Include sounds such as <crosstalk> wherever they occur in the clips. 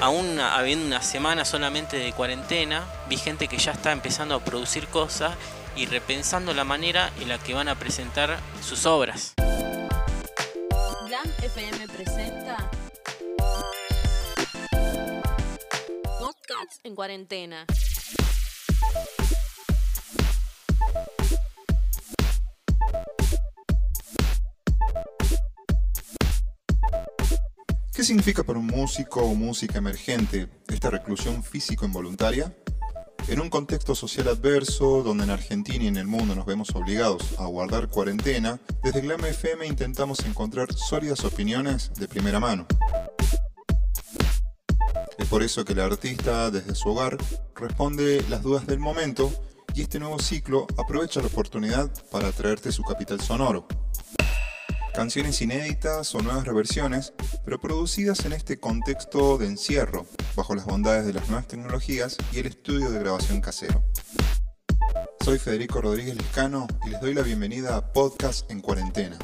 aún habiendo una semana solamente de cuarentena, vi gente que ya está empezando a producir cosas y repensando la manera en la que van a presentar sus obras. Glam FM presenta en cuarentena. ¿Qué significa para un músico o música emergente esta reclusión físico involuntaria? En un contexto social adverso, donde en Argentina y en el mundo nos vemos obligados a guardar cuarentena, desde Glam FM intentamos encontrar sólidas opiniones de primera mano. Es por eso que el artista, desde su hogar, responde las dudas del momento y este nuevo ciclo aprovecha la oportunidad para traerte su capital sonoro. Canciones inéditas o nuevas reversiones, pero producidas en este contexto de encierro, bajo las bondades de las nuevas tecnologías y el estudio de grabación casero. Soy Federico Rodríguez Lescano y les doy la bienvenida a Podcast en Cuarentena.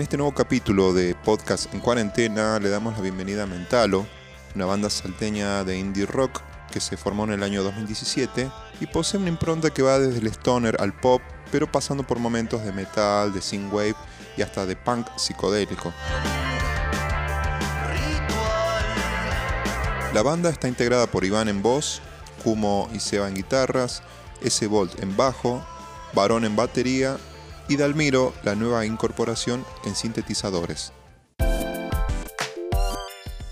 En este nuevo capítulo de Podcast en Cuarentena le damos la bienvenida a Mentalo, una banda salteña de indie rock que se formó en el año 2017 y posee una impronta que va desde el stoner al pop, pero pasando por momentos de metal, de synthwave y hasta de punk psicodélico. La banda está integrada por Iván en voz, Kumo y Seba en guitarras, S. Volt en bajo, Varón en batería y Dalmiro, la nueva incorporación en sintetizadores.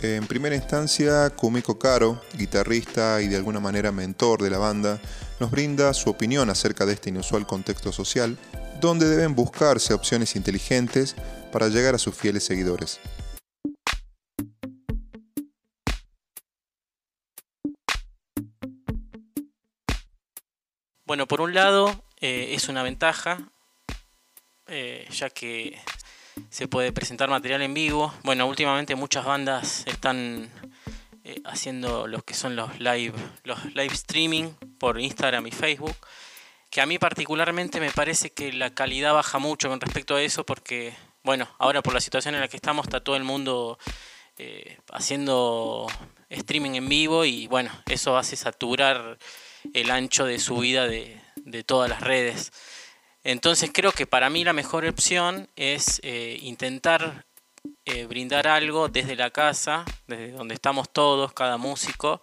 En primera instancia, Kumiko Karo, guitarrista y de alguna manera mentor de la banda, nos brinda su opinión acerca de este inusual contexto social, donde deben buscarse opciones inteligentes para llegar a sus fieles seguidores. Bueno, por un lado eh, es una ventaja, eh, ya que se puede presentar material en vivo. Bueno, últimamente muchas bandas están eh, haciendo los que son los live, los live streaming por Instagram y Facebook. Que a mí particularmente me parece que la calidad baja mucho con respecto a eso porque, bueno, ahora por la situación en la que estamos está todo el mundo eh, haciendo streaming en vivo y bueno, eso hace saturar el ancho de subida de todas las redes. Entonces creo que para mí la mejor opción es eh, intentar eh, brindar algo desde la casa, desde donde estamos todos, cada músico,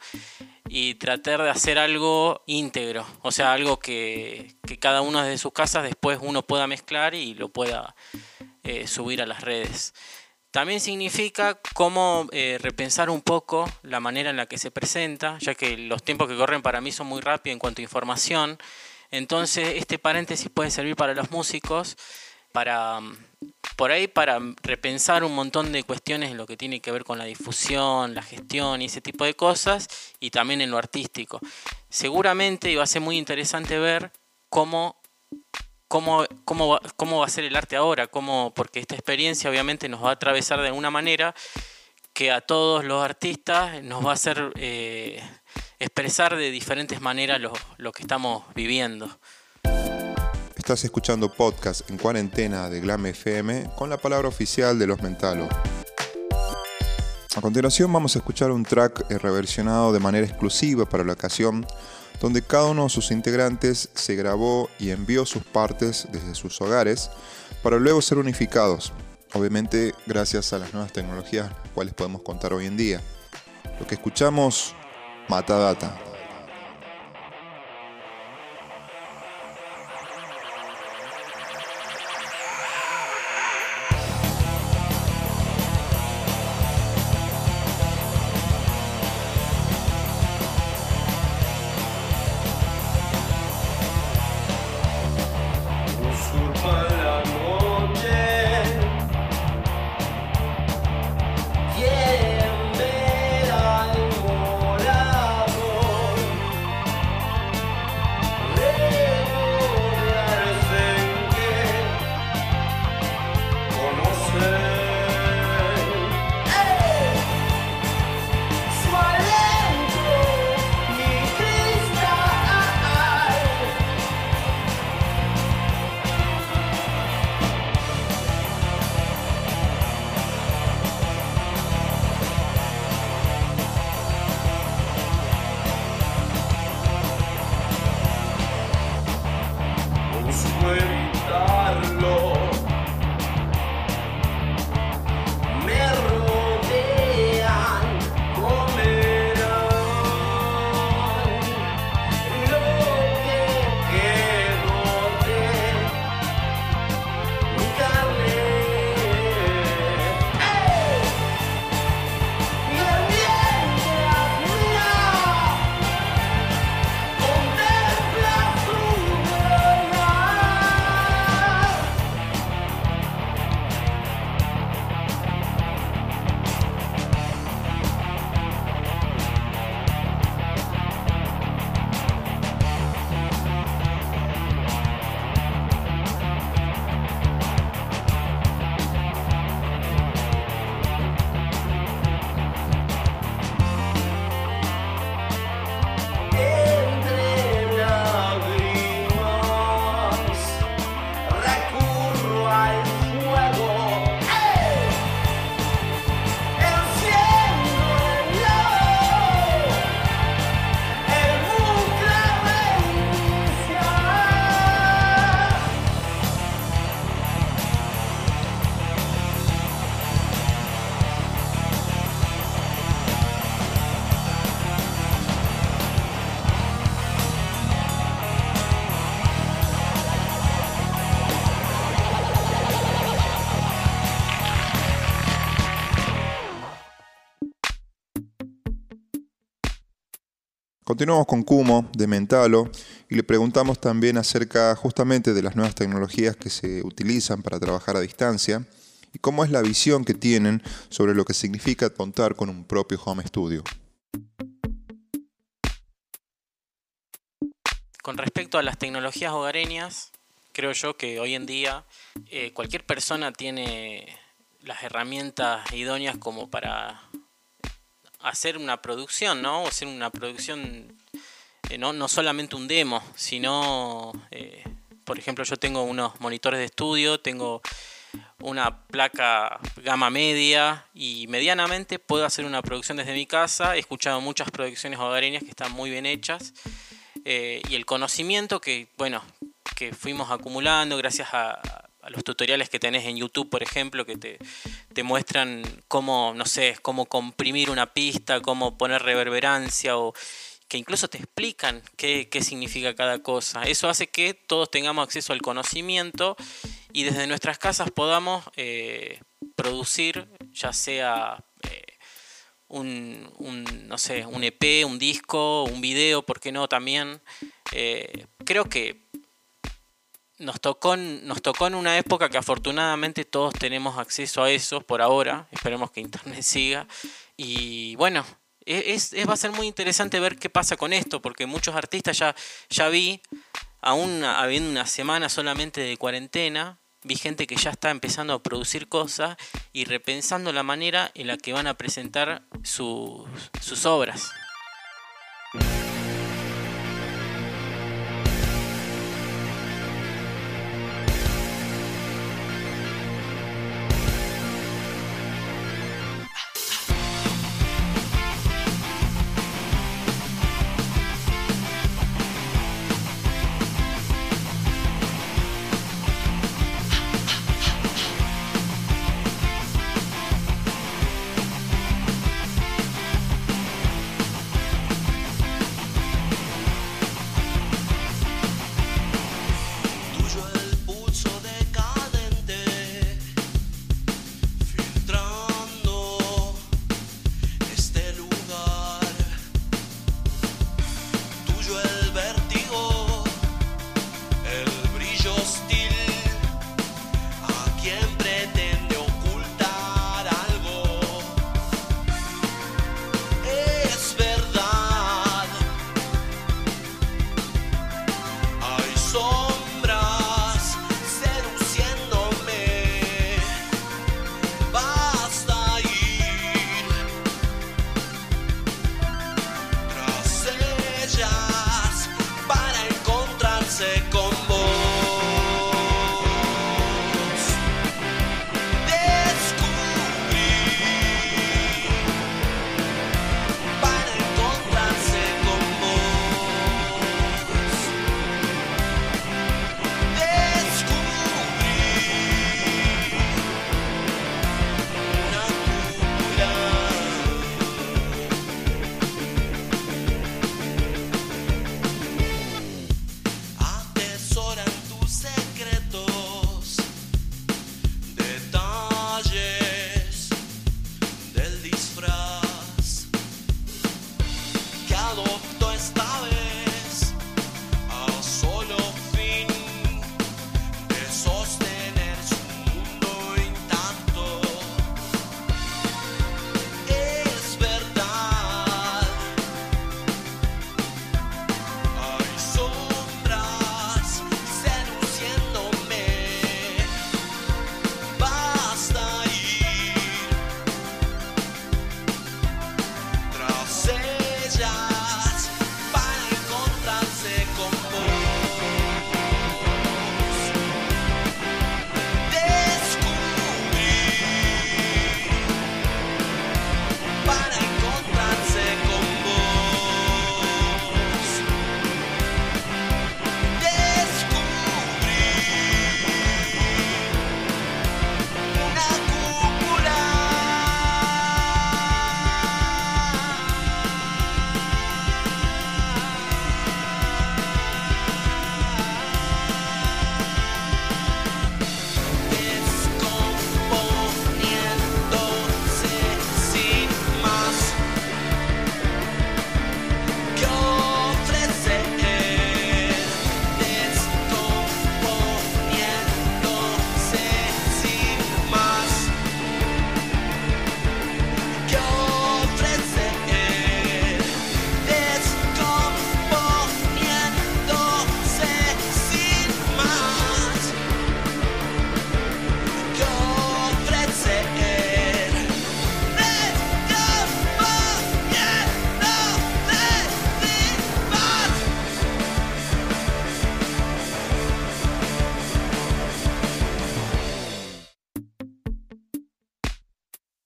y tratar de hacer algo íntegro, o sea, algo que, cada uno desde sus casas después uno pueda mezclar y lo pueda eh, subir a las redes. También significa cómo repensar un poco la manera en la que se presenta, ya que los tiempos que corren para mí son muy rápidos en cuanto a información. Entonces, este paréntesis puede servir para los músicos, para por ahí para repensar un montón de cuestiones en lo que tiene que ver con la difusión, la gestión y ese tipo de cosas, y también en lo artístico. Seguramente va a ser muy interesante ver cómo, cómo, cómo, cómo va a ser el arte ahora, cómo, porque esta experiencia obviamente nos va a atravesar de alguna manera que a todos los artistas nos va a hacer eh, expresar de diferentes maneras lo, que estamos viviendo. Estás escuchando podcast en cuarentena de Glam FM con la palabra oficial de los Mentalo. A continuación vamos a escuchar un track reversionado de manera exclusiva para la ocasión, donde cada uno de sus integrantes se grabó y envió sus partes desde sus hogares para luego ser unificados, obviamente gracias a las nuevas tecnologías las cuales podemos contar hoy en día. Lo que escuchamos, Matadata. Continuamos con Kumo de Mentalo y le preguntamos también acerca justamente de las nuevas tecnologías que se utilizan para trabajar a distancia y cómo es la visión que tienen sobre lo que significa contar con un propio home studio. Con respecto a las tecnologías hogareñas, creo yo que hoy en día eh, cualquier persona tiene las herramientas idóneas como para hacer una producción, ¿no? O hacer una producción, eh, no, no solamente un demo, sino, eh, por ejemplo, yo tengo unos monitores de estudio, tengo una placa gama media y medianamente puedo hacer una producción desde mi casa. He escuchado muchas producciones hogareñas que están muy bien hechas eh, y el conocimiento que, bueno, que fuimos acumulando gracias a, a los tutoriales que tenés en YouTube, por ejemplo, que te, te, muestran cómo, no sé, cómo comprimir una pista, cómo poner reverberancia o que incluso te explican qué, qué significa cada cosa. Eso hace que todos tengamos acceso al conocimiento y desde nuestras casas podamos eh, producir, ya sea eh, un, no sé, un EP, un disco, un video, ¿por qué no también? Eh, creo que nos tocó, nos tocó en una época que afortunadamente todos tenemos acceso a eso por ahora. Esperemos que Internet <laughs> siga. Y bueno, es, es, va a ser muy interesante ver qué pasa con esto, porque muchos artistas ya, ya vi, aún habiendo una semana solamente de cuarentena, vi gente que ya está empezando a producir cosas y repensando la manera en la que van a presentar sus obras.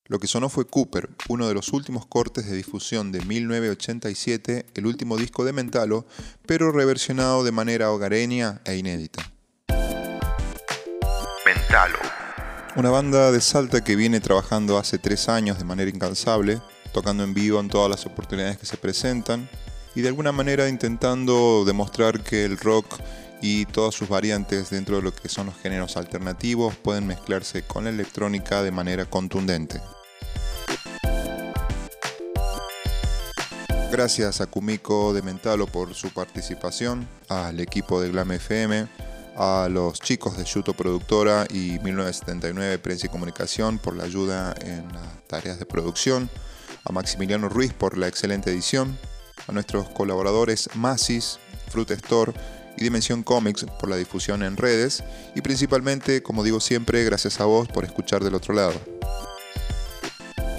Lo que sonó fue Cooper, uno de los últimos cortes de difusión de 1987, el último disco de Mentalo, pero reversionado de manera hogareña e inédita. Mentalo. Una banda de Salta que viene trabajando hace tres años de manera incansable, tocando en vivo en todas las oportunidades que se presentan y de alguna manera intentando demostrar que el rock y todas sus variantes dentro de lo que son los géneros alternativos pueden mezclarse con la electrónica de manera contundente. Gracias a Kumiko de Mentalo por su participación, al equipo de Glam FM, a los chicos de Yuto Productora y 1979 Prensa y Comunicación por la ayuda en las tareas de producción, a Maximiliano Ruiz por la excelente edición, a nuestros colaboradores Masis, Fruit Store y Dimensión Comics por la difusión en redes y principalmente, como digo siempre, gracias a vos por escuchar del otro lado.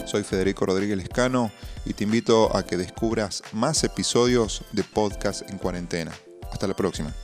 Soy Federico Rodríguez Lescano y te invito a que descubras más episodios de Podcast en Cuarentena. Hasta la próxima.